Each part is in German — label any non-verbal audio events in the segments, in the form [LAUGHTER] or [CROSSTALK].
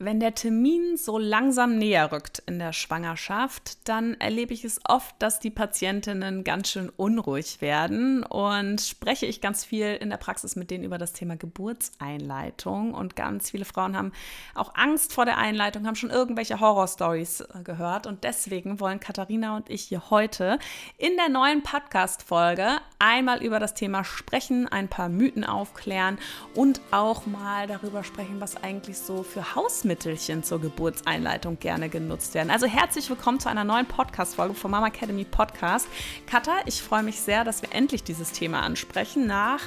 Wenn der Termin so langsam näher rückt in der Schwangerschaft, dann erlebe ich es oft, dass die Patientinnen ganz schön unruhig werden. Und spreche ich ganz viel in der Praxis mit denen über das Thema Geburtseinleitung. Und ganz viele Frauen haben auch Angst vor der Einleitung, haben schon irgendwelche Horrorstories äh, gehört. Und deswegen wollen Katharina und ich hier heute in der neuen Podcast Folge einmal über das Thema sprechen, ein paar Mythen aufklären und auch mal darüber sprechen, was eigentlich so für Haus Hausmittelchen zur Geburtseinleitung gerne genutzt werden. Also herzlich willkommen zu einer neuen Podcast-Folge vom Mama Academy Podcast. Katha, ich freue mich sehr, dass wir endlich dieses Thema ansprechen. Nach,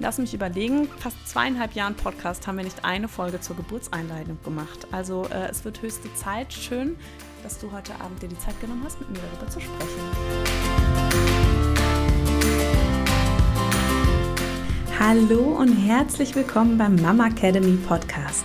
lass mich überlegen, fast zweieinhalb Jahren Podcast haben wir nicht eine Folge zur Geburtseinleitung gemacht. Also äh, es wird höchste Zeit. Schön, dass du heute Abend dir die Zeit genommen hast, mit mir darüber zu sprechen. Hallo und herzlich willkommen beim Mama Academy Podcast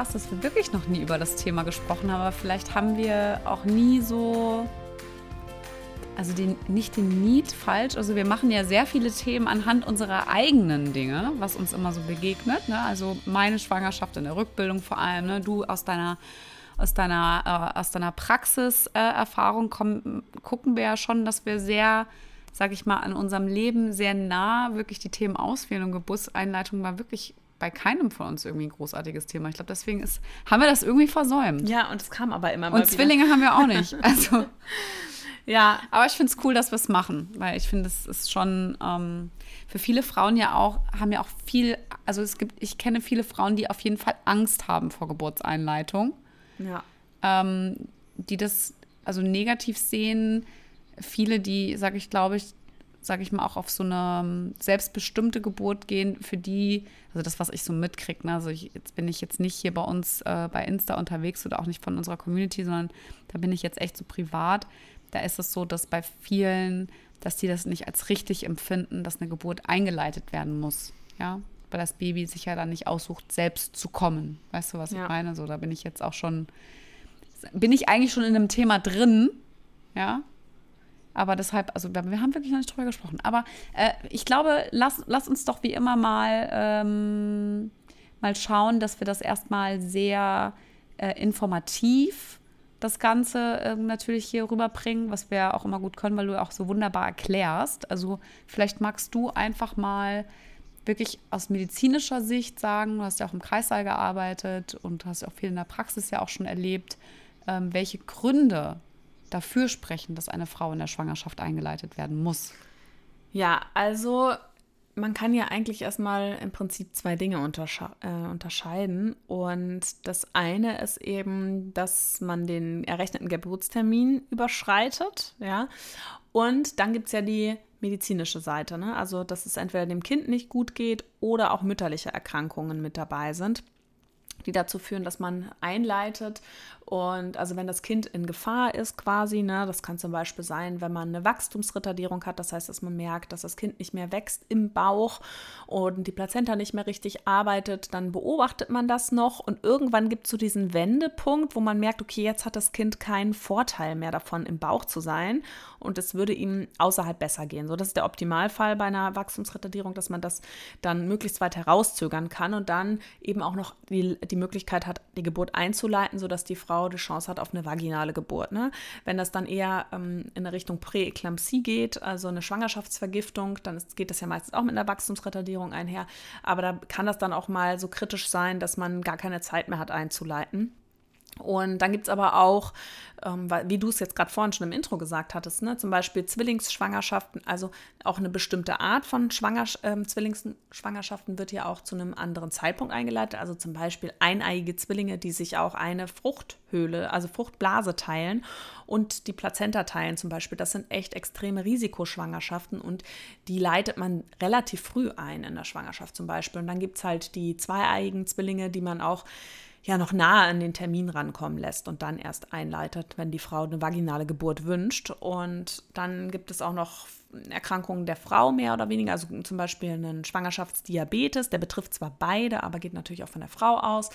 Krass, dass wir wirklich noch nie über das Thema gesprochen haben, aber vielleicht haben wir auch nie so, also den, nicht den Need falsch. Also wir machen ja sehr viele Themen anhand unserer eigenen Dinge, was uns immer so begegnet. Ne? Also meine Schwangerschaft in der Rückbildung vor allem, ne? du aus deiner aus deiner, äh, aus deiner Praxiserfahrung äh, gucken wir ja schon, dass wir sehr, sag ich mal, an unserem Leben sehr nah wirklich die Themen auswählen und Geburtseinleitung war wirklich bei keinem von uns irgendwie ein großartiges Thema. Ich glaube, deswegen ist, haben wir das irgendwie versäumt. Ja, und es kam aber immer mal Und Zwillinge wieder. haben wir auch nicht. [LAUGHS] Also, ja. Aber ich finde es cool, dass wir es machen, weil ich finde, es ist schon ähm, für viele Frauen ja auch, haben ja auch viel, also es gibt, ich kenne viele Frauen, die auf jeden Fall Angst haben vor Geburtseinleitung. Ja. Ähm, die das also negativ sehen. Viele, die, sage ich, glaube ich, sage ich mal, auch auf so eine ähm, selbstbestimmte Geburt gehen, für die, also das, was ich so mitkriege, ne? also ich, jetzt bin ich jetzt nicht hier bei uns äh, bei Insta unterwegs oder auch nicht von unserer Community, sondern da bin ich jetzt echt so privat. Da ist es so, dass bei vielen, dass die das nicht als richtig empfinden, dass eine Geburt eingeleitet werden muss, ja, weil das Baby sich ja dann nicht aussucht, selbst zu kommen. Weißt du, was ja. ich meine? So, da bin ich jetzt auch schon, bin ich eigentlich schon in einem Thema drin, ja, aber deshalb, also wir haben wirklich noch nicht drüber gesprochen. Aber äh, ich glaube, lass, lass uns doch wie immer mal, ähm, mal schauen, dass wir das erstmal sehr äh, informativ das Ganze äh, natürlich hier rüberbringen, was wir auch immer gut können, weil du auch so wunderbar erklärst. Also vielleicht magst du einfach mal wirklich aus medizinischer Sicht sagen, du hast ja auch im Kreissaal gearbeitet und hast auch viel in der Praxis ja auch schon erlebt, ähm, welche Gründe dafür sprechen, dass eine Frau in der Schwangerschaft eingeleitet werden muss? Ja, also man kann ja eigentlich erstmal im Prinzip zwei Dinge untersche äh, unterscheiden. Und das eine ist eben, dass man den errechneten Geburtstermin überschreitet, ja. Und dann gibt es ja die medizinische Seite, ne? Also, dass es entweder dem Kind nicht gut geht oder auch mütterliche Erkrankungen mit dabei sind die dazu führen, dass man einleitet. Und also wenn das Kind in Gefahr ist quasi, ne, das kann zum Beispiel sein, wenn man eine Wachstumsretardierung hat, das heißt, dass man merkt, dass das Kind nicht mehr wächst im Bauch und die Plazenta nicht mehr richtig arbeitet, dann beobachtet man das noch und irgendwann gibt es so diesen Wendepunkt, wo man merkt, okay, jetzt hat das Kind keinen Vorteil mehr davon, im Bauch zu sein und es würde ihm außerhalb besser gehen. So, das ist der Optimalfall bei einer Wachstumsretardierung, dass man das dann möglichst weit herauszögern kann und dann eben auch noch die, die Möglichkeit hat, die Geburt einzuleiten, sodass die Frau die Chance hat auf eine vaginale Geburt. Ne? Wenn das dann eher ähm, in eine Richtung Präeklampsie geht, also eine Schwangerschaftsvergiftung, dann ist, geht das ja meistens auch mit einer Wachstumsretardierung einher. Aber da kann das dann auch mal so kritisch sein, dass man gar keine Zeit mehr hat einzuleiten. Und dann gibt es aber auch, ähm, wie du es jetzt gerade vorhin schon im Intro gesagt hattest, ne, zum Beispiel Zwillingsschwangerschaften, also auch eine bestimmte Art von Schwanger, äh, Zwillingsschwangerschaften wird ja auch zu einem anderen Zeitpunkt eingeleitet. Also zum Beispiel eineiige Zwillinge, die sich auch eine Fruchthöhle, also Fruchtblase teilen und die Plazenta teilen zum Beispiel. Das sind echt extreme Risikoschwangerschaften und die leitet man relativ früh ein in der Schwangerschaft zum Beispiel. Und dann gibt es halt die zweieiigen Zwillinge, die man auch ja noch nahe an den Termin rankommen lässt und dann erst einleitet, wenn die Frau eine vaginale Geburt wünscht. Und dann gibt es auch noch Erkrankungen der Frau mehr oder weniger, also zum Beispiel einen Schwangerschaftsdiabetes, der betrifft zwar beide, aber geht natürlich auch von der Frau aus.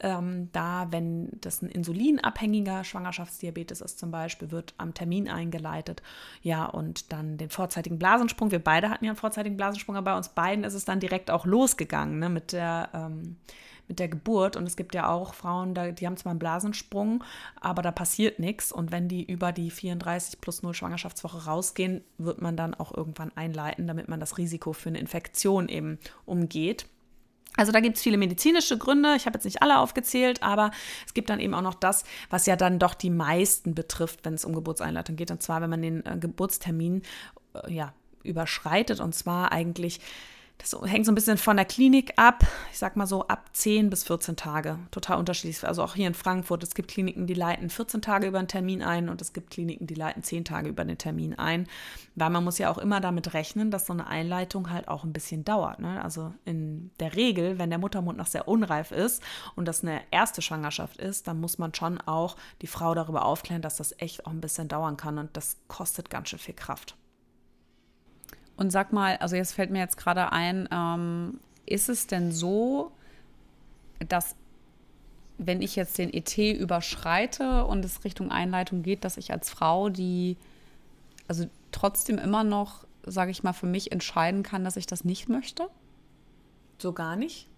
Ähm, da, wenn das ein insulinabhängiger Schwangerschaftsdiabetes ist zum Beispiel, wird am Termin eingeleitet. Ja, und dann den vorzeitigen Blasensprung. Wir beide hatten ja einen vorzeitigen Blasensprung, aber bei uns beiden ist es dann direkt auch losgegangen ne, mit der ähm, mit der Geburt. Und es gibt ja auch Frauen, die haben zwar einen Blasensprung, aber da passiert nichts. Und wenn die über die 34 plus 0 Schwangerschaftswoche rausgehen, wird man dann auch irgendwann einleiten, damit man das Risiko für eine Infektion eben umgeht. Also da gibt es viele medizinische Gründe. Ich habe jetzt nicht alle aufgezählt, aber es gibt dann eben auch noch das, was ja dann doch die meisten betrifft, wenn es um Geburtseinleitung geht. Und zwar, wenn man den äh, Geburtstermin äh, ja, überschreitet. Und zwar eigentlich das hängt so ein bisschen von der Klinik ab. Ich sag mal so ab 10 bis 14 Tage. Total unterschiedlich. Also auch hier in Frankfurt. Es gibt Kliniken, die leiten 14 Tage über einen Termin ein und es gibt Kliniken, die leiten 10 Tage über den Termin ein. Weil man muss ja auch immer damit rechnen, dass so eine Einleitung halt auch ein bisschen dauert. Ne? Also in der Regel, wenn der Muttermund noch sehr unreif ist und das eine erste Schwangerschaft ist, dann muss man schon auch die Frau darüber aufklären, dass das echt auch ein bisschen dauern kann und das kostet ganz schön viel Kraft. Und sag mal, also jetzt fällt mir jetzt gerade ein, ähm, ist es denn so, dass wenn ich jetzt den ET überschreite und es Richtung Einleitung geht, dass ich als Frau die, also trotzdem immer noch, sage ich mal, für mich entscheiden kann, dass ich das nicht möchte? So gar nicht.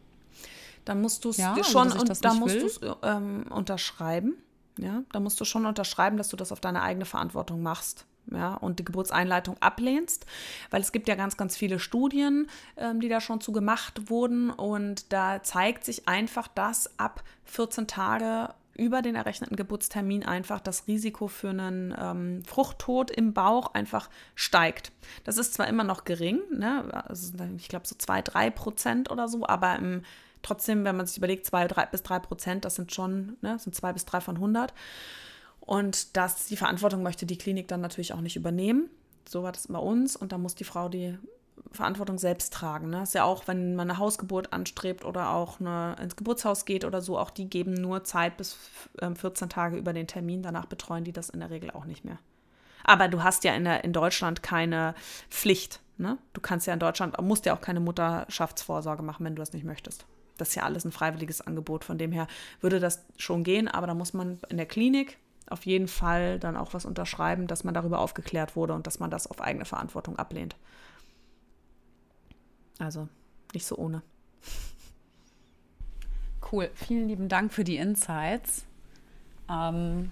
Dann musst du es ja, schon also, und da musst du ähm, unterschreiben. Ja, da musst du schon unterschreiben, dass du das auf deine eigene Verantwortung machst ja, und die Geburtseinleitung ablehnst, weil es gibt ja ganz, ganz viele Studien, ähm, die da schon zu gemacht wurden und da zeigt sich einfach, dass ab 14 Tage über den errechneten Geburtstermin einfach das Risiko für einen ähm, Fruchttod im Bauch einfach steigt. Das ist zwar immer noch gering, ne? also ich glaube so 2, 3 Prozent oder so, aber im, trotzdem, wenn man sich überlegt, 2 bis 3 Prozent, das sind schon, ne, sind 2 bis 3 von 100. Und das, die Verantwortung möchte die Klinik dann natürlich auch nicht übernehmen. So war das bei uns. Und da muss die Frau die Verantwortung selbst tragen. Ne? ist ja auch, wenn man eine Hausgeburt anstrebt oder auch eine, ins Geburtshaus geht oder so, auch die geben nur Zeit bis 14 ähm, Tage über den Termin. Danach betreuen die das in der Regel auch nicht mehr. Aber du hast ja in, der, in Deutschland keine Pflicht. Ne? Du kannst ja in Deutschland, musst ja auch keine Mutterschaftsvorsorge machen, wenn du das nicht möchtest. Das ist ja alles ein freiwilliges Angebot. Von dem her würde das schon gehen, aber da muss man in der Klinik auf jeden Fall dann auch was unterschreiben, dass man darüber aufgeklärt wurde und dass man das auf eigene Verantwortung ablehnt. Also nicht so ohne. Cool, vielen lieben Dank für die Insights. Ähm,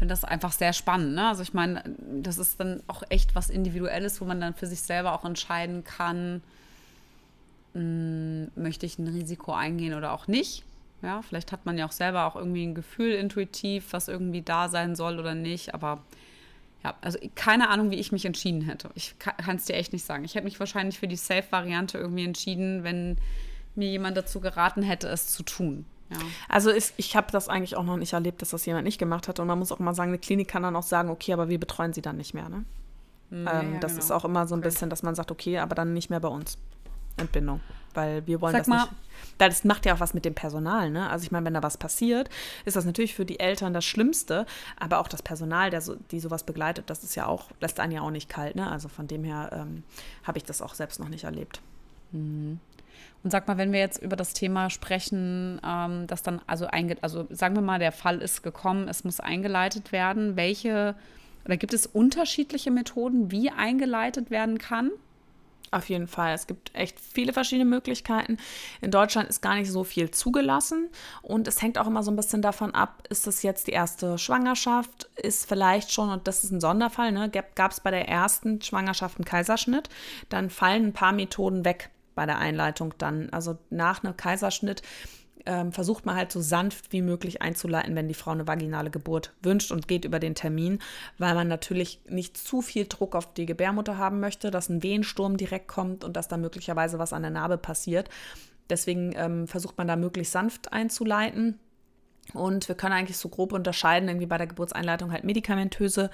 finde das einfach sehr spannend. Ne? Also ich meine, das ist dann auch echt was Individuelles, wo man dann für sich selber auch entscheiden kann, mh, hm, möchte ich ein Risiko eingehen oder auch nicht. Ja, vielleicht hat man ja auch selber auch irgendwie ein Gefühl intuitiv, was irgendwie da sein soll oder nicht. Aber ja, also keine Ahnung, wie ich mich entschieden hätte. Ich kann es dir echt nicht sagen. Ich hätte mich wahrscheinlich für die Safe-Variante irgendwie entschieden, wenn mir jemand dazu geraten hätte, es zu tun. Ja. Also ist, ich habe das eigentlich auch noch nicht erlebt, dass das jemand nicht gemacht hat. Und man muss auch mal sagen, eine Klinik kann dann auch sagen, okay, aber wir betreuen sie dann nicht mehr. Ne? Mhm, ähm, ja, das genau. ist auch immer so ein okay. bisschen, dass man sagt, okay, aber dann nicht mehr bei uns. Entbindung. Weil wir wollen Sag das mal, nicht. Das macht ja auch was mit dem Personal, ne? Also ich meine, wenn da was passiert, ist das natürlich für die Eltern das Schlimmste, aber auch das Personal, der so, die sowas begleitet, das ist ja auch, lässt einen ja auch nicht kalt, ne? Also von dem her ähm, habe ich das auch selbst noch nicht erlebt. Mhm. Und sag mal, wenn wir jetzt über das Thema sprechen, ähm, dass dann also also sagen wir mal, der Fall ist gekommen, es muss eingeleitet werden. Welche oder gibt es unterschiedliche Methoden, wie eingeleitet werden kann? Auf jeden Fall. Es gibt echt viele verschiedene Möglichkeiten. In Deutschland ist gar nicht so viel zugelassen und es hängt auch immer so ein bisschen davon ab, ist das jetzt die erste Schwangerschaft, ist vielleicht schon, und das ist ein Sonderfall, ne, gab es bei der ersten Schwangerschaft einen Kaiserschnitt, dann fallen ein paar Methoden weg bei der Einleitung dann. Also nach einem Kaiserschnitt ähm, versucht man halt so sanft wie möglich einzuleiten, wenn die Frau eine vaginale Geburt wünscht und geht über den Termin, weil man natürlich nicht zu viel Druck auf die Gebärmutter haben möchte, dass ein Wehensturm direkt kommt und dass da möglicherweise was an der Narbe passiert. Deswegen ähm, versucht man da möglichst sanft einzuleiten. Und wir können eigentlich so grob unterscheiden, irgendwie bei der Geburtseinleitung halt medikamentöse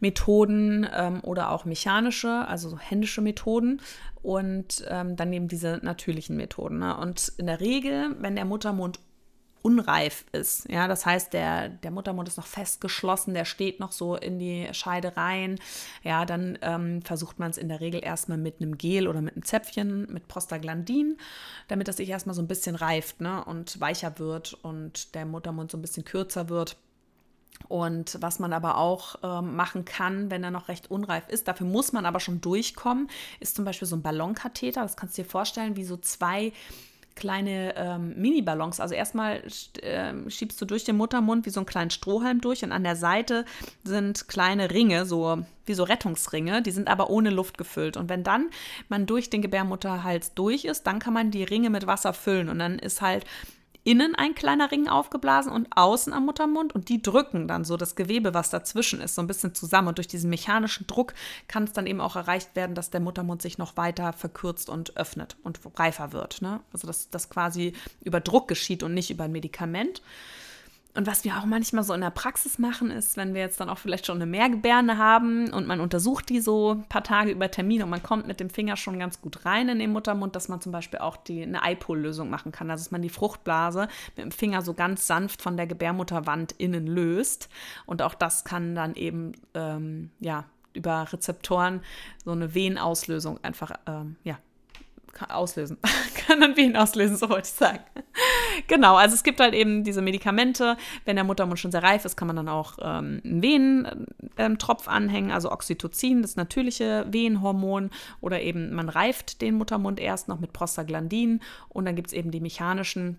Methoden ähm, oder auch mechanische, also so händische Methoden und ähm, dann eben diese natürlichen Methoden. Ne? Und in der Regel, wenn der Muttermund unreif ist. Ja, das heißt, der, der Muttermund ist noch festgeschlossen, der steht noch so in die Scheide rein. Ja, dann ähm, versucht man es in der Regel erstmal mit einem Gel oder mit einem Zäpfchen, mit Prostaglandin, damit das sich erstmal so ein bisschen reift ne, und weicher wird und der Muttermund so ein bisschen kürzer wird. Und was man aber auch ähm, machen kann, wenn er noch recht unreif ist, dafür muss man aber schon durchkommen, ist zum Beispiel so ein Ballonkatheter. Das kannst du dir vorstellen, wie so zwei kleine ähm, Mini-Ballons. Also erstmal äh, schiebst du durch den Muttermund wie so einen kleinen Strohhalm durch und an der Seite sind kleine Ringe, so wie so Rettungsringe, die sind aber ohne Luft gefüllt. Und wenn dann man durch den Gebärmutterhals durch ist, dann kann man die Ringe mit Wasser füllen und dann ist halt innen ein kleiner Ring aufgeblasen und außen am Muttermund und die drücken dann so das Gewebe, was dazwischen ist, so ein bisschen zusammen. Und durch diesen mechanischen Druck kann es dann eben auch erreicht werden, dass der Muttermund sich noch weiter verkürzt und öffnet und reifer wird. Ne? Also dass das quasi über Druck geschieht und nicht über ein Medikament. Und was wir auch manchmal so in der Praxis machen, ist, wenn wir jetzt dann auch vielleicht schon eine Mehrgebärde haben und man untersucht die so ein paar Tage über Termin und man kommt mit dem Finger schon ganz gut rein in den Muttermund, dass man zum Beispiel auch die, eine Eipol-Lösung machen kann. Also dass man die Fruchtblase mit dem Finger so ganz sanft von der Gebärmutterwand innen löst. Und auch das kann dann eben, ähm, ja, über Rezeptoren so eine Venenauslösung einfach, ähm, ja, auslösen. [LAUGHS] kann dann Wehen auslösen, so wollte ich sagen. genau, also es gibt halt eben diese Medikamente. Wenn der Muttermund schon sehr reif ist, kann man dann auch ähm, einen Wehentropf ähm, anhängen, also Oxytocin, das natürliche Wehenhormon. Oder eben man reift den Muttermund erst noch mit Prostaglandin. Und dann gibt es eben die mechanischen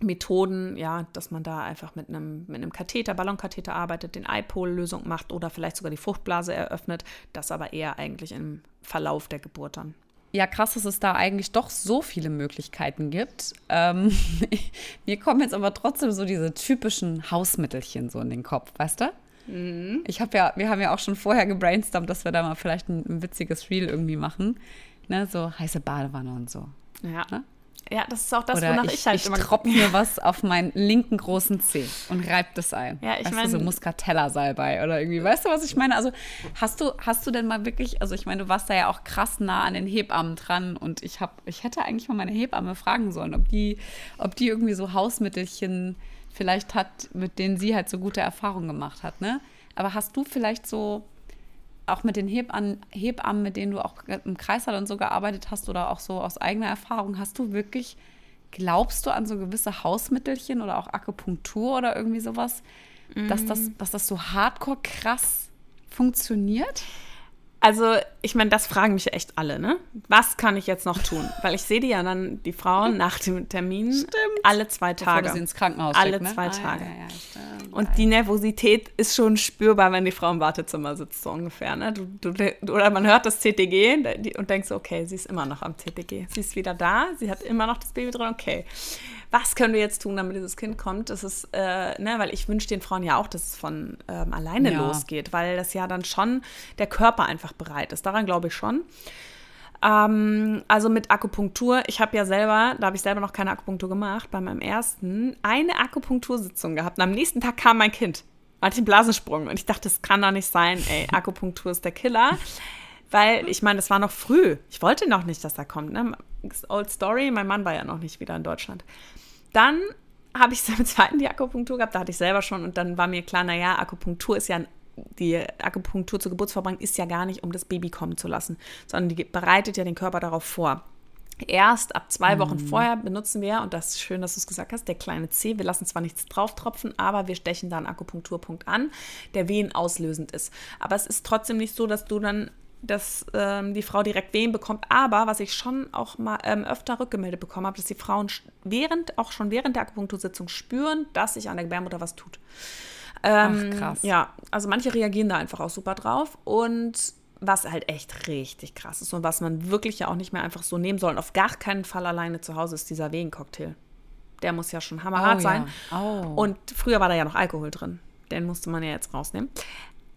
Methoden, ja, dass man da einfach mit einem, mit einem Katheter, Ballonkatheter arbeitet, den Eipol-Lösung macht oder vielleicht sogar die Fruchtblase eröffnet. Das aber eher eigentlich im Verlauf der Geburt dann ja, krass, dass es da eigentlich doch so viele Möglichkeiten gibt. Ähm, [LAUGHS] mir kommen jetzt aber trotzdem so diese typischen Hausmittelchen so in den Kopf, weißt du? Mhm. Ich habe ja, wir haben ja auch schon vorher gebrainstormt, dass wir da mal vielleicht ein, ein witziges Reel irgendwie machen. Ne, so heiße Badewanne und so. Ja. Ne? Ja, das ist auch das, Oder wonach ich, ich halt ich immer... Ich tropfe mir [LAUGHS] was auf meinen linken großen Zeh und reib das ein. Ja, ich meine... so Muscatella-Salbei oder irgendwie. Weißt du, was ich meine? Also hast du, hast du denn mal wirklich... Also ich meine, du warst da ja auch krass nah an den Hebammen dran und ich, hab, ich hätte eigentlich mal meine Hebamme fragen sollen, ob die, ob die irgendwie so Hausmittelchen vielleicht hat, mit denen sie halt so gute Erfahrungen gemacht hat, ne? Aber hast du vielleicht so auch mit den Hebammen, Hebammen, mit denen du auch im Kreißsaal und so gearbeitet hast oder auch so aus eigener Erfahrung, hast du wirklich, glaubst du an so gewisse Hausmittelchen oder auch Akupunktur oder irgendwie sowas, mhm. dass, das, dass das so hardcore krass funktioniert? Also, ich meine, das fragen mich echt alle, ne? Was kann ich jetzt noch tun? Weil ich sehe die ja dann, die Frauen nach dem Termin stimmt. alle zwei Tage. Bevor sie ins Krankenhaus Alle ne? zwei ah, Tage. Ja, ja, und die Nervosität ist schon spürbar, wenn die Frau im Wartezimmer sitzt, so ungefähr. Ne? Du, du, oder man hört das CTG und denkt so, okay, sie ist immer noch am CTG. Sie ist wieder da, sie hat immer noch das Baby drin, okay was können wir jetzt tun, damit dieses Kind kommt? Das ist, äh, ne, weil ich wünsche den Frauen ja auch, dass es von ähm, alleine ja. losgeht, weil das ja dann schon der Körper einfach bereit ist. Daran glaube ich schon. Ähm, also mit Akupunktur, ich habe ja selber, da habe ich selber noch keine Akupunktur gemacht, bei meinem ersten eine Akupunktursitzung gehabt. Und am nächsten Tag kam mein Kind. Hatte einen Blasensprung und ich dachte, das kann doch nicht sein, ey, [LAUGHS] Akupunktur ist der Killer. Weil, ich meine, das war noch früh. Ich wollte noch nicht, dass er kommt. Ne? Old Story, mein Mann war ja noch nicht wieder in Deutschland. Dann habe ich [LAUGHS] beim zweiten die Akupunktur gehabt, da hatte ich selber schon und dann war mir klar, naja, Akupunktur ist ja, die Akupunktur zur Geburtsvorbringung ist ja gar nicht, um das Baby kommen zu lassen, sondern die bereitet ja den Körper darauf vor. Erst ab zwei Wochen mhm. vorher benutzen wir, und das ist schön, dass du es gesagt hast, der kleine C. Wir lassen zwar nichts drauf tropfen, aber wir stechen da einen Akupunkturpunkt an, der wehen auslösend ist. Aber es ist trotzdem nicht so, dass du dann dass ähm, die Frau direkt Wehen bekommt. Aber was ich schon auch mal ähm, öfter rückgemeldet bekommen habe, dass die Frauen während, auch schon während der Akupunktursitzung spüren, dass sich an der Gebärmutter was tut. Ähm, Ach, krass. Ja, also manche reagieren da einfach auch super drauf. Und was halt echt richtig krass ist und was man wirklich ja auch nicht mehr einfach so nehmen soll und auf gar keinen Fall alleine zu Hause ist dieser Wehencocktail. Der muss ja schon hammerhart Oh, sein. ja. Oh. Und früher war da ja noch Alkohol drin. Den musste man ja jetzt rausnehmen.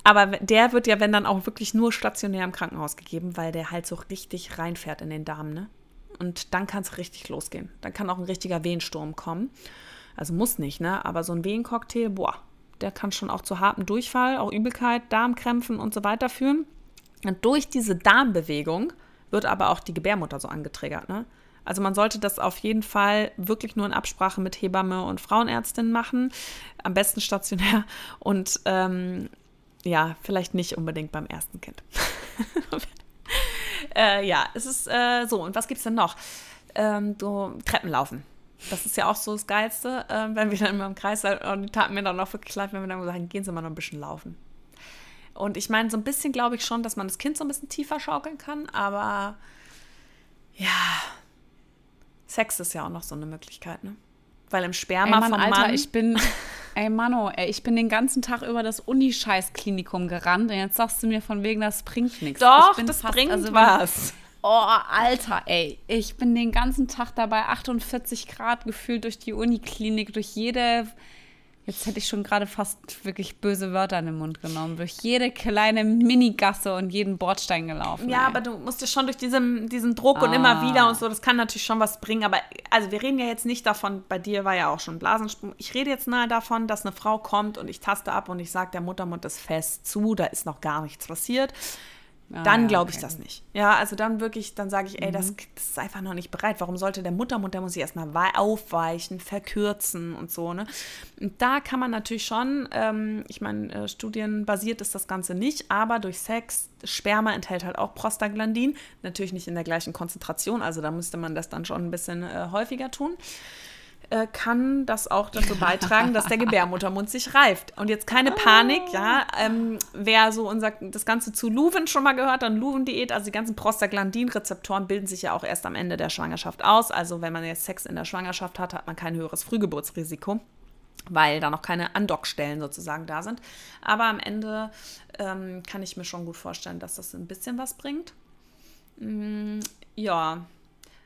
Aber der wird ja, wenn dann auch wirklich nur stationär im Krankenhaus gegeben, weil der halt so richtig reinfährt in den Darm, ne? Und dann kann es richtig losgehen. Dann kann auch ein richtiger Wehensturm kommen. Also muss nicht, ne? Aber so ein Wehencocktail, boah, der kann schon auch zu hartem Durchfall, auch Übelkeit, Darmkrämpfen und so weiter führen. Und durch diese Darmbewegung wird aber auch die Gebärmutter so angetriggert, ne? Also man sollte das auf jeden Fall wirklich nur in Absprache mit Hebamme und Frauenärztin machen, am besten stationär und ähm, ja, vielleicht nicht unbedingt beim ersten Kind. [LAUGHS] äh, ja, es ist äh, so. Und was gibt es denn noch? Ähm, so Treppenlaufen. Das ist ja auch so das Geilste, äh, wenn wir dann immer im Kreis sind. Und die taten mir dann auch wirklich leid, wenn wir dann sagen, gehen Sie mal noch ein bisschen laufen. Und ich meine, so ein bisschen glaube ich schon, dass man das Kind so ein bisschen tiefer schaukeln kann, aber ja, Sex ist ja auch noch so eine Möglichkeit, ne? Weil im Sperma Ey, Mann, vom Alter, Mann. ich bin, ey Mano, ey, ich bin den ganzen Tag über das Unischeiß-Klinikum gerannt und jetzt sagst du mir von wegen, das bringt nichts. Doch, das fast- bringt also, was. Oh, Alter, ey, ich bin den ganzen Tag dabei 48 Grad gefühlt durch die Uniklinik, durch jede, jetzt hätte ich schon gerade fast wirklich böse Wörter in den Mund genommen, durch jede kleine Minigasse und jeden Bordstein gelaufen. Ja, ey. aber du musst ja schon durch diesen, diesen Druck und Ah. immer wieder und so, das kann natürlich schon was bringen. Aber also wir reden ja jetzt nicht davon, bei dir war ja auch schon Blasensprung. Ich rede jetzt mal davon, dass eine Frau kommt und ich taste ab und ich sage, der Muttermund ist fest zu, da ist noch gar nichts passiert. Ah, dann glaube ich okay, das nicht. Ja, also dann wirklich, dann sage ich, ey, Mhm. das, das ist einfach noch nicht bereit. Warum sollte der Muttermund, der muss sich erstmal wei- aufweichen, verkürzen und so, ne? Und da kann man natürlich schon, ähm, ich meine, äh, studienbasiert ist das Ganze nicht, aber durch Sex, Sperma enthält halt auch Prostaglandin, natürlich nicht in der gleichen Konzentration, also da müsste man das dann schon ein bisschen äh, häufiger tun äh, kann das auch dazu beitragen, dass der Gebärmuttermund sich reift. Und jetzt keine Panik, ja. Ähm, wer so unser, das Ganze zu Luven schon mal gehört, dann Luven-Diät, also die ganzen Prostaglandin-Rezeptoren bilden sich ja auch erst am Ende der Schwangerschaft aus. Also wenn man jetzt Sex in der Schwangerschaft hat, hat man kein höheres Frühgeburtsrisiko weil da noch keine Andockstellen sozusagen da sind. Aber am Ende ähm, kann ich mir schon gut vorstellen, dass das ein bisschen was bringt. Mm, ja,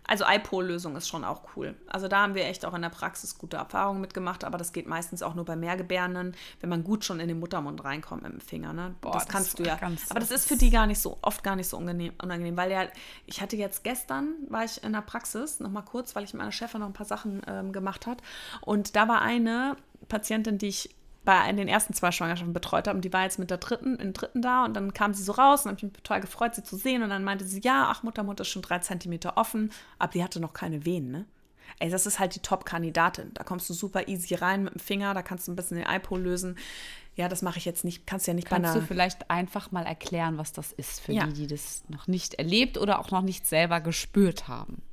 also iPol-Lösung ist schon auch cool. Also da haben wir echt auch in der Praxis gute Erfahrungen mitgemacht, aber das geht meistens auch nur bei Mehrgebärenden, wenn man gut schon in den Muttermund reinkommt mit dem Finger. Ne? Boah, das das kannst du war ja. ganz- aber das das ist für die gar nicht so, oft gar nicht so unangenehm, unangenehm weil ja, ich hatte jetzt gestern, war ich in der Praxis, nochmal kurz, weil ich mit meiner Chefin noch ein paar Sachen ähm, gemacht hat und da war eine Patientin, die ich bei den ersten zwei Schwangerschaften betreut habe. Und die war jetzt mit der dritten, in dritten da und dann kam sie so raus und habe ich mich total gefreut, sie zu sehen. Und dann meinte sie, ja, ach, Muttermund ist schon drei Zentimeter offen, aber die hatte noch keine Wehen, ne? Ey, das ist halt die Top-Kandidatin. Da kommst du super easy rein mit dem Finger, da kannst du ein bisschen den Eipo lösen. Ja, das mache ich jetzt nicht, kannst ja nicht bei Kannst du einer... vielleicht einfach mal erklären, was das ist für Ja. die, die das noch nicht erlebt oder auch noch nicht selber gespürt haben?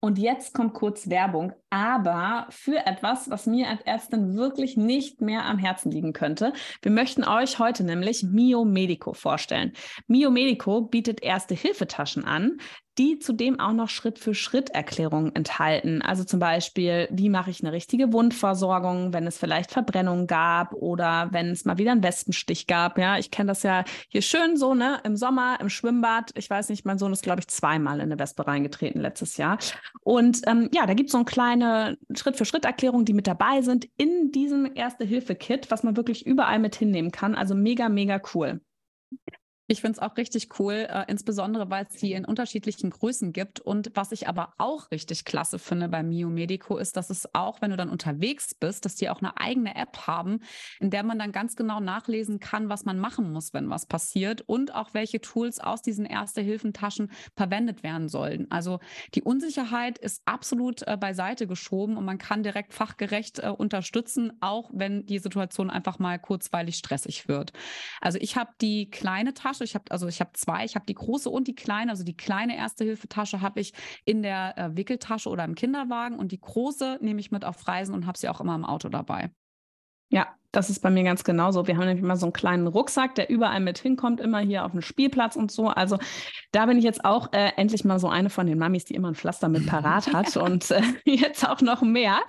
Und jetzt kommt kurz Werbung, aber für etwas, was mir als Ärztin wirklich nicht mehr am Herzen liegen könnte. Wir möchten euch heute nämlich Mio Medico vorstellen. Mio Medico bietet erste Hilfetaschen an, die zudem auch noch Schritt-für-Schritt-Erklärungen enthalten. Also zum Beispiel, wie mache ich eine richtige Wundversorgung, wenn es vielleicht Verbrennungen gab oder wenn es mal wieder einen Wespenstich gab. Ja, ich kenne das ja hier schön so, ne, im Sommer, im Schwimmbad. Ich weiß nicht, mein Sohn ist, glaube ich, zweimal in eine Wespe reingetreten letztes Jahr. Und ähm, ja, da gibt es so eine kleine Schritt-für-Schritt-Erklärung, die mit dabei sind in diesem Erste-Hilfe-Kit, was man wirklich überall mit hinnehmen kann. Also mega, mega cool. Ich finde es auch richtig cool, äh, insbesondere weil es die in unterschiedlichen Größen gibt. Und was ich aber auch richtig klasse finde bei Mio Medico ist, dass es auch, wenn du dann unterwegs bist, dass die auch eine eigene App haben, in der man dann ganz genau nachlesen kann, was man machen muss, wenn was passiert und auch welche Tools aus diesen Erste-Hilfen-Taschen verwendet werden sollen. Also die Unsicherheit ist absolut äh, beiseite geschoben und man kann direkt fachgerecht äh, unterstützen, auch wenn die Situation einfach mal kurzweilig stressig wird. Also ich habe die kleine Tasche, ich habe also ich habe zwei, ich habe die große und die kleine. Also die kleine Erste-Hilfe-Tasche habe ich in der äh, Wickeltasche oder im Kinderwagen und die große nehme ich mit auf Reisen und habe sie auch immer im Auto dabei. Ja, das ist bei mir ganz genauso. Wir haben nämlich immer so einen kleinen Rucksack, der überall mit hinkommt, immer hier auf dem Spielplatz und so. Also da bin ich jetzt auch äh, endlich mal so eine von den Mamis, die immer ein Pflaster mit parat [LAUGHS] hat und äh, jetzt auch noch mehr.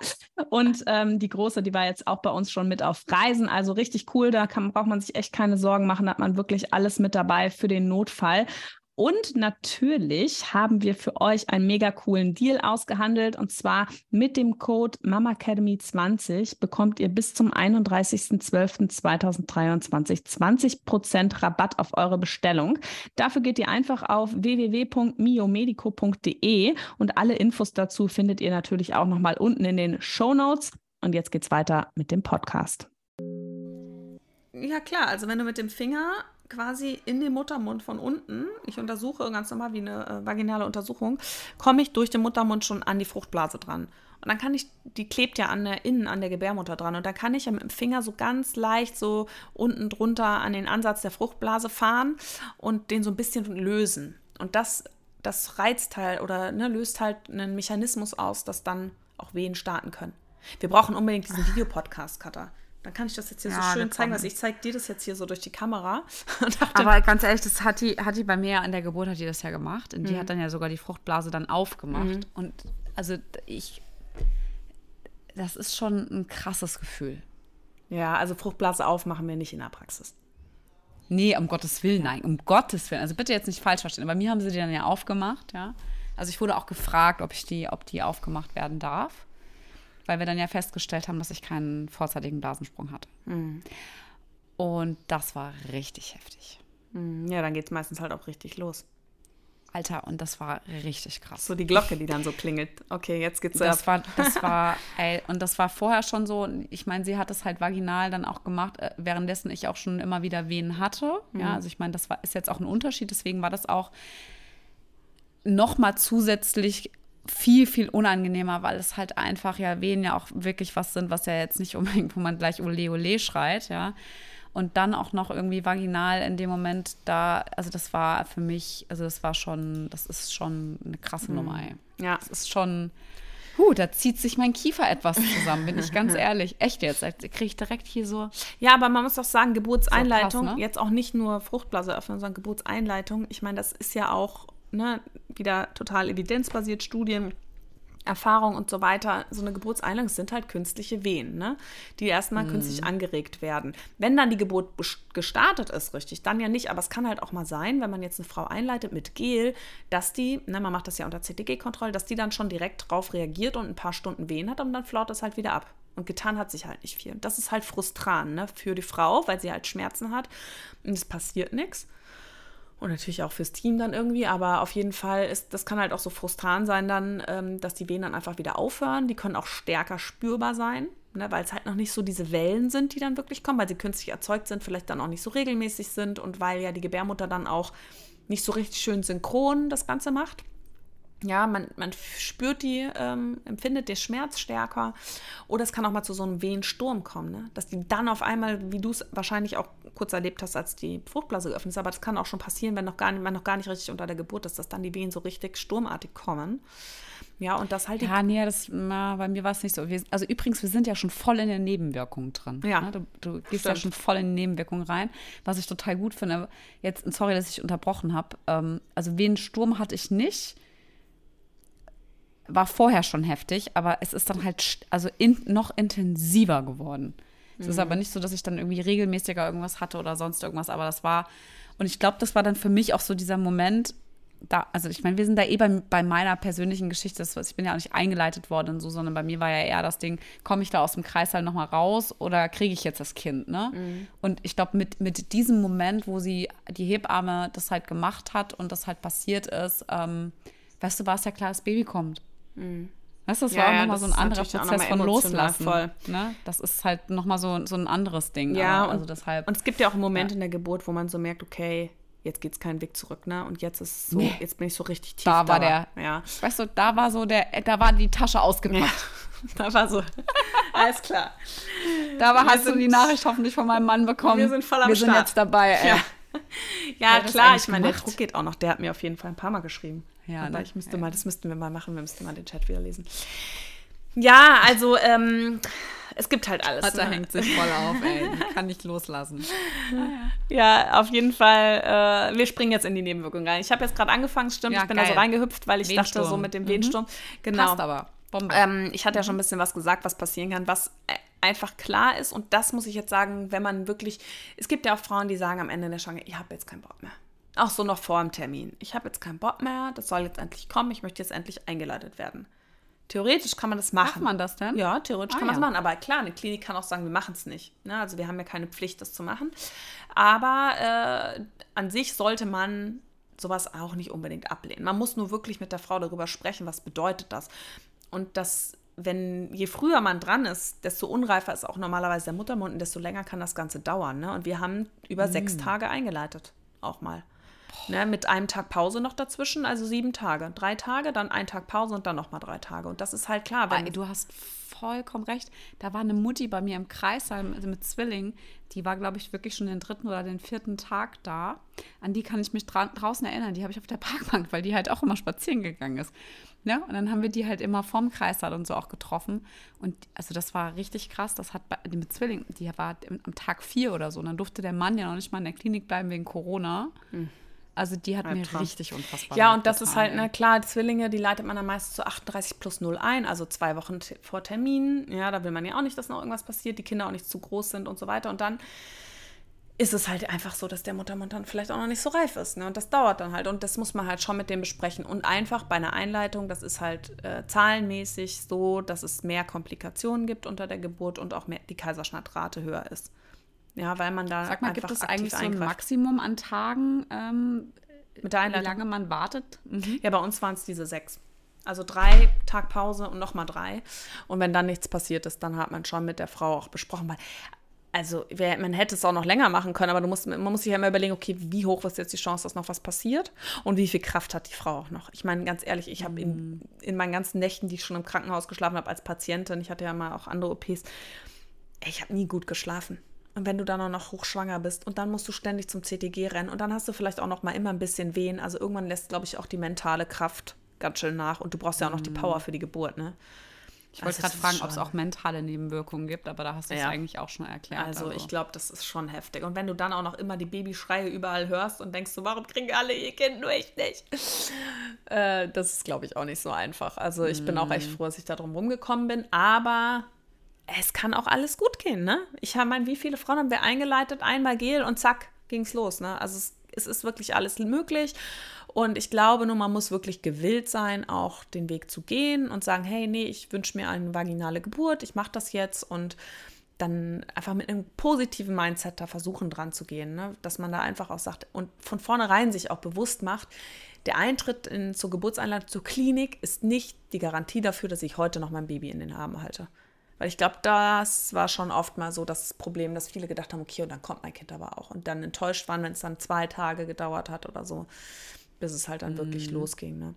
Und ähm, die große, die war jetzt auch bei uns schon mit auf Reisen. Also richtig cool. Da kann, braucht man sich echt keine Sorgen machen. Da hat man wirklich alles mit dabei für den Notfall. Und natürlich haben wir für euch einen mega coolen Deal ausgehandelt. Und zwar mit dem Code MAMAcademy20 bekommt ihr bis zum 31.12.2023 20% Rabatt auf eure Bestellung. Dafür geht ihr einfach auf www.miomedico.de und alle Infos dazu findet ihr natürlich auch nochmal unten in den Show Notes. Und jetzt geht's weiter mit dem Podcast. Ja, klar. Also, wenn du mit dem Finger quasi in den Muttermund von unten, ich untersuche ganz normal wie eine äh, vaginale Untersuchung, komme ich durch den Muttermund schon an die Fruchtblase dran. Und dann kann ich, die klebt ja an der, innen an der Gebärmutter dran. Und da kann ich ja mit dem Finger so ganz leicht so unten drunter an den Ansatz der Fruchtblase fahren und den so ein bisschen lösen. Und das, das reizt halt oder ne, löst halt einen Mechanismus aus, dass dann auch Wehen starten können. Wir brauchen unbedingt diesen Videopodcast, Cutter. Dann kann ich das jetzt hier ja, so schön zeigen. Also ich zeige dir das jetzt hier so durch die Kamera. [LAUGHS] Aber ganz ehrlich, das hat die, hat die bei mir an der Geburt hat die das ja gemacht. Und mhm. die hat dann ja sogar die Fruchtblase dann aufgemacht. Mhm. Und also ich, das ist schon ein krasses Gefühl. Ja, also Fruchtblase aufmachen wir nicht in der Praxis. Nee, um Gottes Willen, nein, um Gottes Willen. Also bitte jetzt nicht falsch verstehen. Bei mir haben sie die dann ja aufgemacht, ja. Also ich wurde auch gefragt, ob ich die, ob die aufgemacht werden darf weil wir dann ja festgestellt haben, dass ich keinen vorzeitigen Blasensprung hatte. Mhm. Und das war richtig heftig. Mhm. Ja, dann geht es meistens halt auch richtig los. Alter, und das war richtig krass. So die Glocke, die dann so klingelt. Okay, jetzt geht's das ab. War, das [LAUGHS] war, ey, und das war vorher schon so, ich meine, sie hat es halt vaginal dann auch gemacht, äh, währenddessen ich auch schon immer wieder Wehen hatte. Mhm. Ja, also ich meine, das war, ist jetzt auch ein Unterschied, deswegen war das auch noch mal zusätzlich viel, viel unangenehmer, weil es halt einfach ja Wehen ja auch wirklich was sind, was ja jetzt nicht unbedingt, wo man gleich Ole Ole schreit, ja. Und dann auch noch irgendwie vaginal in dem Moment da, also das war für mich, also das war schon, das ist schon eine krasse mhm. Nummer, ey. Ja. Das ist schon, Huh, da zieht sich mein Kiefer etwas zusammen, bin ich ganz [LAUGHS] ehrlich. Echt jetzt, kriege ich direkt hier so. Ja, aber man muss doch sagen, Geburtseinleitung, so krass, ne? jetzt auch nicht nur Fruchtblase öffnen, sondern Geburtseinleitung. Ich meine, das ist ja auch ne, wieder total evidenzbasiert, Studien, Erfahrung und so weiter, so eine Geburtseinleitung sind halt künstliche Wehen, ne? die erstmal mm. künstlich angeregt werden. Wenn dann die Geburt gestartet ist, richtig, dann ja nicht, aber es kann halt auch mal sein, wenn man jetzt eine Frau einleitet mit Gel, dass die, ne, man macht das ja unter CTG-Kontrolle, dass die dann schon direkt drauf reagiert und ein paar Stunden Wehen hat und dann flaut es halt wieder ab. Und getan hat sich halt nicht viel. Das ist halt frustrant ne, für die Frau, weil sie halt Schmerzen hat und es passiert nichts. Und natürlich auch fürs Team dann irgendwie, aber auf jeden Fall ist, das kann halt auch so frustrant sein dann, ähm, dass die Wehen dann einfach wieder aufhören. Die können auch stärker spürbar sein, ne, weil es halt noch nicht so diese Wellen sind, die dann wirklich kommen, weil sie künstlich erzeugt sind, vielleicht dann auch nicht so regelmäßig sind und weil ja die Gebärmutter dann auch nicht so richtig schön synchron das Ganze macht. Ja, man, man spürt die, ähm, empfindet den Schmerz stärker. Oder es kann auch mal zu so einem Wehensturm kommen, ne? dass die dann auf einmal, wie du es wahrscheinlich auch kurz erlebt hast, als die Fruchtblase geöffnet ist, aber das kann auch schon passieren, wenn noch gar nicht, man noch gar nicht richtig unter der Geburt ist, dass dann die Wehen so richtig sturmartig kommen. Ja, und das halt. Ja, nee, das, na, bei mir war es nicht so. Wir, also übrigens, wir sind ja schon voll in den Nebenwirkungen drin. Ja. Ne? Du, du gehst Stimmt. ja schon voll in die Nebenwirkungen rein, was ich total gut finde. Jetzt, sorry, dass ich unterbrochen habe. Ähm, also Wehensturm hatte ich nicht war vorher schon heftig, aber es ist dann halt also in, noch intensiver geworden. Es mhm. ist aber nicht so, dass ich dann irgendwie regelmäßiger irgendwas hatte oder sonst irgendwas, aber das war, und ich glaube, das war dann für mich auch so dieser Moment, da, also ich meine, wir sind da eh bei, bei meiner persönlichen Geschichte, das, ich bin ja auch nicht eingeleitet worden und so, sondern bei mir war ja eher das Ding, komme ich da aus dem Kreis halt nochmal raus oder kriege ich jetzt das Kind, ne? Mhm. Und ich glaube, mit, mit diesem Moment, wo sie, die Hebamme das halt gemacht hat und das halt passiert ist, ähm, weißt du, war es ja klar, das Baby kommt. Mhm. Weißt du, das ja, war auch nochmal so ein anderer Prozess von Loslassen. Voll. Ne? Das ist halt nochmal so, so ein anderes Ding. Ja, aber, also deshalb. Und es gibt ja auch einen Moment ja. in der Geburt, wo man so merkt, okay, jetzt geht es keinen Weg zurück, ne? Und jetzt ist so, nee. jetzt bin ich so richtig tief. Da war der, ja. weißt du, da war so der, da war die Tasche ausgepackt. Ja. [LAUGHS] Da war so, [LAUGHS] alles klar. Da war, hast sind, du die Nachricht hoffentlich von meinem Mann bekommen. Wir sind voll am Wir Start. sind jetzt dabei, ey. Ja, [LAUGHS] ja klar, ich meine, der Druck geht auch noch. Der hat mir auf jeden Fall ein paar Mal geschrieben. Ja, Aber ne? ich müsste ja. mal, das müssten wir mal machen, wir müssten mal den Chat wieder lesen. Ja, also ähm, es gibt halt alles. Vater ne? hängt sich voll auf, ey. Kann nicht loslassen. [LAUGHS] Ja, auf jeden Fall. Äh, wir springen jetzt in die Nebenwirkungen rein. Ich habe jetzt gerade angefangen, stimmt. Ja, ich bin geil. da so reingehüpft, weil ich Wehensturm. dachte, so mit dem mhm. Wehensturm. Genau. Passt aber. Ähm, ich hatte ja schon ein bisschen was gesagt, was passieren kann, was äh, einfach klar ist. Und das muss ich jetzt sagen, wenn man wirklich. Es gibt ja auch Frauen, die sagen am Ende der Schwangerschaft, ich habe jetzt keinen Bock mehr. Auch so noch vor dem Termin. Ich habe jetzt keinen Bock mehr, das soll jetzt endlich kommen, ich möchte jetzt endlich eingeleitet werden. Theoretisch kann man das machen. Darf man das denn? Ja, theoretisch Ah, kann man es ja. machen. Aber klar, eine Klinik kann auch sagen, wir machen es nicht. Ne? Also wir haben ja keine Pflicht, das zu machen. Aber äh, an sich sollte man sowas auch nicht unbedingt ablehnen. Man muss nur wirklich mit der Frau darüber sprechen, was bedeutet das. Und das, wenn je früher man dran ist, desto unreifer ist auch normalerweise der Muttermund und desto länger kann das Ganze dauern. Ne? Und wir haben über sechs Tage eingeleitet, auch mal. Ne, mit einem Tag Pause noch dazwischen, also sieben Tage. Drei Tage, dann ein Tag Pause und dann nochmal drei Tage. Und das ist halt klar, wenn du hast vollkommen recht. Da war eine Mutti bei mir im Kreisheim also mit Zwillingen. Die war, glaube ich, wirklich schon den dritten oder den vierten Tag da. An die kann ich mich dra draußen erinnern. Die habe ich auf der Parkbank, weil die halt auch immer spazieren gegangen ist. Ja, und dann haben wir die halt immer vorm Kreissaal und so auch getroffen. Und also das war richtig krass. Das hat bei, die mit Zwillingen, die war am Tag vier oder so. Und dann durfte der Mann ja noch nicht mal in der Klinik bleiben wegen Corona. Also die hat mir Albtraum. richtig unfassbar Ja, und das ist getan, halt, ey. na klar, Zwillinge, die leitet man dann meist zu 38 plus 0 ein, also zwei Wochen vor Termin. Ja, da will man ja auch nicht, dass noch irgendwas passiert, die Kinder auch nicht zu groß sind und so weiter. Und dann ist es halt einfach so, dass der Muttermund dann vielleicht auch noch nicht so reif ist. Ne? Und das dauert dann halt. Und das muss man halt schon mit dem besprechen. Und einfach bei einer Einleitung, das ist halt äh, zahlenmäßig so, dass es mehr Komplikationen gibt unter der Geburt und auch mehr, die Kaiserschnittrate höher ist. Ja, weil man da Sag mal, gibt es eigentlich so ein. Maximum an Tagen, ähm, mit der wie Einleitung? lange man wartet? Mhm. Ja, bei uns waren es diese sechs. Also drei Tag Pause und nochmal drei. Und wenn dann nichts passiert ist, dann hat man schon mit der Frau auch besprochen, weil, also man hätte es auch noch länger machen können, aber du musst, man muss sich ja immer überlegen, okay, wie hoch ist jetzt die Chance, dass noch was passiert und wie viel Kraft hat die Frau auch noch. Ich meine, ganz ehrlich, ich habe in, in meinen ganzen Nächten, die ich schon im Krankenhaus geschlafen habe als Patientin, ich hatte ja mal auch andere OPs, ich habe nie gut geschlafen. Und wenn du dann auch noch hochschwanger bist und dann musst du ständig zum CTG rennen und dann hast du vielleicht auch noch mal immer ein bisschen Wehen. Also irgendwann lässt, glaube ich, auch die mentale Kraft ganz schön nach und du brauchst ja auch noch die Power für die Geburt, ne? Ich wollte Also gerade fragen, ob es auch mentale Nebenwirkungen gibt, aber da hast du es Ja. eigentlich auch schon erklärt. Also ich glaube, das ist schon heftig. Und wenn du dann auch noch immer die Babyschreie überall hörst und denkst so, warum kriegen alle ihr Kind nur ich nicht? Äh, das ist, glaube ich, auch nicht so einfach. Also ich bin auch echt froh, dass ich da drum rumgekommen bin. Aber es kann auch alles gut gehen, ne? Ich habe mein, wie viele Frauen haben wir eingeleitet? Einmal Gel und zack, ging's los, ne? Also es, es ist wirklich alles möglich. Und ich glaube nur, man muss wirklich gewillt sein, auch den Weg zu gehen und sagen, hey, nee, ich wünsche mir eine vaginale Geburt, ich mache das jetzt und dann einfach mit einem positiven Mindset da versuchen dran zu gehen, ne? dass man da einfach auch sagt und von vornherein sich auch bewusst macht, der Eintritt in, zur Geburtseinleitung zur Klinik ist nicht die Garantie dafür, dass ich heute noch mein Baby in den Armen halte. Weil ich glaube, das war schon oft mal so das Problem, dass viele gedacht haben, okay, und dann kommt mein Kind aber auch. Und dann enttäuscht waren, wenn es dann zwei Tage gedauert hat oder so, bis es halt dann wirklich losging. Ne?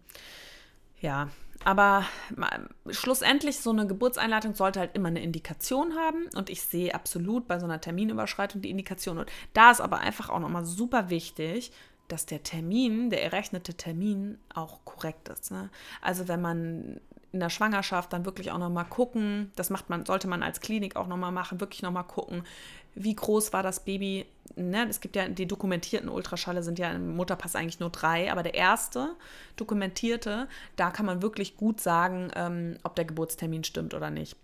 Ja, aber ma- schlussendlich so eine Geburtseinleitung sollte halt immer eine Indikation haben und ich sehe absolut bei so einer Terminüberschreitung die Indikation. Und da ist aber einfach auch nochmal super wichtig, dass der Termin, der errechnete Termin auch korrekt ist. Ne? Also wenn man in der Schwangerschaft dann wirklich auch nochmal gucken, das macht man, sollte man als Klinik auch nochmal machen, wirklich nochmal gucken, wie groß war das Baby. Ne? Es gibt ja, die dokumentierten Ultraschalle sind ja im Mutterpass eigentlich nur drei, aber der erste dokumentierte, da kann man wirklich gut sagen, ähm, ob der Geburtstermin stimmt oder nicht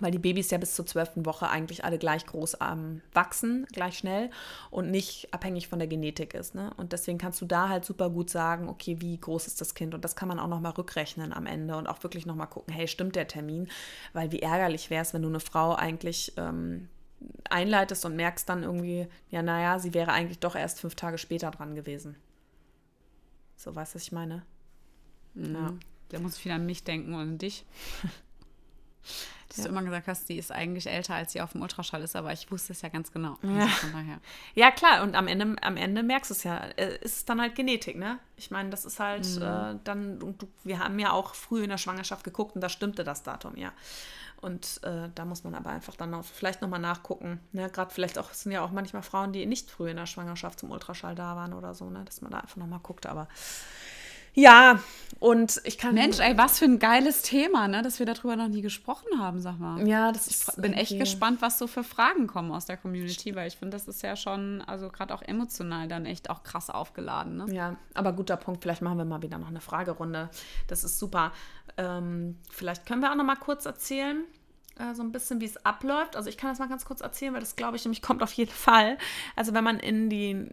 weil die Babys ja bis zur zwölften Woche eigentlich alle gleich groß ähm, wachsen, gleich schnell und nicht abhängig von der Genetik ist. Ne? Und deswegen kannst du da halt super gut sagen, okay, wie groß ist das Kind? Und das kann man auch nochmal rückrechnen am Ende und auch wirklich nochmal gucken, hey, stimmt der Termin? Weil wie ärgerlich wäre es, wenn du eine Frau eigentlich ähm, einleitest und merkst dann irgendwie, ja, naja, sie wäre eigentlich doch erst fünf Tage später dran gewesen. So, weißt du, was ich meine? Ja. Da muss ich wieder an mich denken und an dich. [LAUGHS] Dass du immer gesagt hast, die ist eigentlich älter, als sie auf dem Ultraschall ist, aber ich wusste es ja ganz genau. Also von daher. Ja, klar, und am Ende, am Ende merkst du es ja. äh, Ist es dann halt Genetik, ne? Ich meine, das ist halt äh, dann, und du, wir haben ja auch früh in der Schwangerschaft geguckt und da stimmte das Datum, ja. Und äh, da muss man aber einfach dann auch vielleicht nochmal nachgucken. Ne? Gerade vielleicht auch, sind ja auch manchmal Frauen, die nicht früh in der Schwangerschaft zum Ultraschall da waren oder so, ne? Dass man da einfach nochmal guckt. Aber ja, und ich kann. Mensch, ey, was für ein geiles Thema, ne? dass wir darüber noch nie gesprochen haben, sag mal. Ja, das Ich ist. bin echt gespannt, was so für Fragen kommen aus der Community, weil ich finde, das ist ja schon, also gerade auch emotional dann echt auch krass aufgeladen. Ne? Ja, aber guter Punkt. Vielleicht machen wir mal wieder noch eine Fragerunde. Das ist super. Ähm, vielleicht können wir auch noch mal kurz erzählen, äh, so ein bisschen, wie es abläuft. Also ich kann das mal ganz kurz erzählen, weil das glaube ich nämlich kommt auf jeden Fall. Also wenn man in die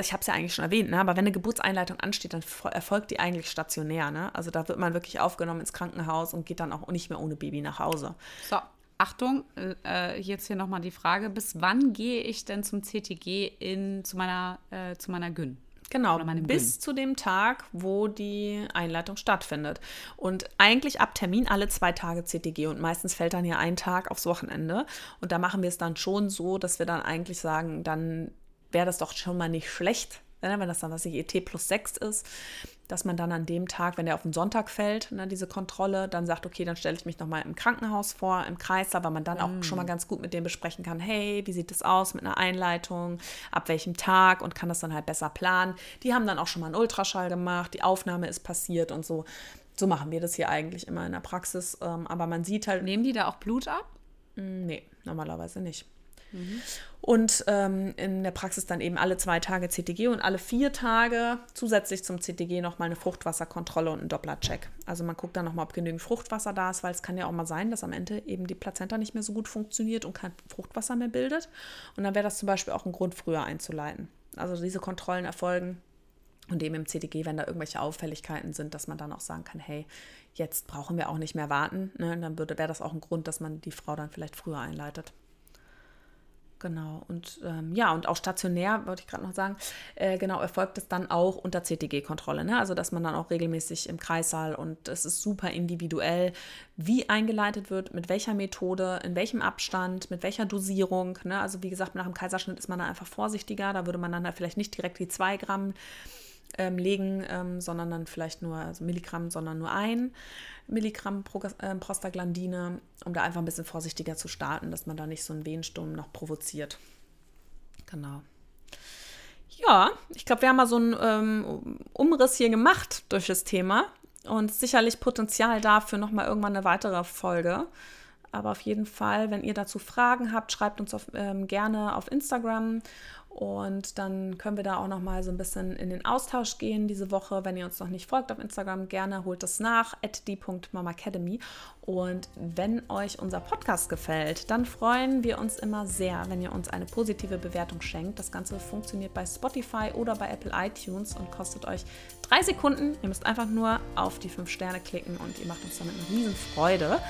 ich habe es ja eigentlich schon erwähnt, ne? aber wenn eine Geburtseinleitung ansteht, dann erfolgt die eigentlich stationär. Ne? Also da wird man wirklich aufgenommen ins Krankenhaus und geht dann auch nicht mehr ohne Baby nach Hause. So, Achtung, äh, jetzt hier nochmal die Frage, bis wann gehe ich denn zum CTG in, zu, meiner, äh, zu meiner Gyn? Genau, bis Gyn. zu dem Tag, wo die Einleitung stattfindet. Und eigentlich ab Termin alle zwei Tage CTG und meistens fällt dann ja ein Tag aufs Wochenende. Und da machen wir es dann schon so, dass wir dann eigentlich sagen, dann wäre das doch schon mal nicht schlecht, ne, wenn das dann, was ich, ET plus 6 ist, dass man dann an dem Tag, wenn der auf den Sonntag fällt, ne, diese Kontrolle, dann sagt, okay, dann stelle ich mich nochmal im Krankenhaus vor, im Kreis, weil man dann mm. auch schon mal ganz gut mit dem besprechen kann, hey, wie sieht das aus mit einer Einleitung, ab welchem Tag und kann das dann halt besser planen. Die haben dann auch schon mal einen Ultraschall gemacht, die Aufnahme ist passiert und so. So machen wir das hier eigentlich immer in der Praxis. Ähm, aber man sieht halt. Nehmen die da auch Blut ab? Mm, nee, normalerweise nicht. Und ähm, in der Praxis dann eben alle zwei Tage CTG und alle vier Tage zusätzlich zum CTG nochmal eine Fruchtwasserkontrolle und einen Dopplercheck. Also man guckt dann nochmal, ob genügend Fruchtwasser da ist, weil es kann ja auch mal sein, dass am Ende eben die Plazenta nicht mehr so gut funktioniert und kein Fruchtwasser mehr bildet. Und dann wäre das zum Beispiel auch ein Grund, früher einzuleiten. Also diese Kontrollen erfolgen und eben im CTG, wenn da irgendwelche Auffälligkeiten sind, dass man dann auch sagen kann, hey, jetzt brauchen wir auch nicht mehr warten. Ne? Dann wäre das auch ein Grund, dass man die Frau dann vielleicht früher einleitet. Genau. Und ähm, ja, und auch stationär, wollte ich gerade noch sagen, äh, genau, erfolgt es dann auch unter CTG-Kontrolle. Ne? Also, dass man dann auch regelmäßig im Kreissaal und es ist super individuell, wie eingeleitet wird, mit welcher Methode, in welchem Abstand, mit welcher Dosierung. Ne? Also, wie gesagt, nach dem Kaiserschnitt ist man dann einfach vorsichtiger. Da würde man dann halt vielleicht nicht direkt die zwei Gramm ähm, legen, ähm, sondern dann vielleicht nur also Milligramm, sondern nur ein Milligramm pro, äh, Prostaglandine, um da einfach ein bisschen vorsichtiger zu starten, dass man da nicht so einen Wehensturm noch provoziert. Genau. Ja, ich glaube, wir haben mal so einen ähm, Umriss hier gemacht durch das Thema und sicherlich Potenzial dafür nochmal irgendwann eine weitere Folge. Aber auf jeden Fall, wenn ihr dazu Fragen habt, schreibt uns auf, ähm, gerne auf Instagram und dann können wir da auch noch mal so ein bisschen in den Austausch gehen diese Woche. Wenn ihr uns noch nicht folgt auf Instagram, gerne holt es nach, at die.mamacademy. Und wenn euch unser Podcast gefällt, dann freuen wir uns immer sehr, wenn ihr uns eine positive Bewertung schenkt. Das Ganze funktioniert bei Spotify oder bei Apple iTunes und kostet euch drei Sekunden. Ihr müsst einfach nur auf die fünf Sterne klicken und ihr macht uns damit eine riesen Freude.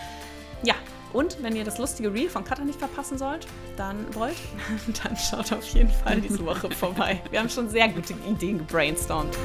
Ja, und wenn ihr das lustige Reel von Katha nicht verpassen sollt, dann wollt, [LAUGHS] dann schaut auf jeden Fall diese Woche vorbei. Wir haben schon sehr gute Ideen gebrainstormt.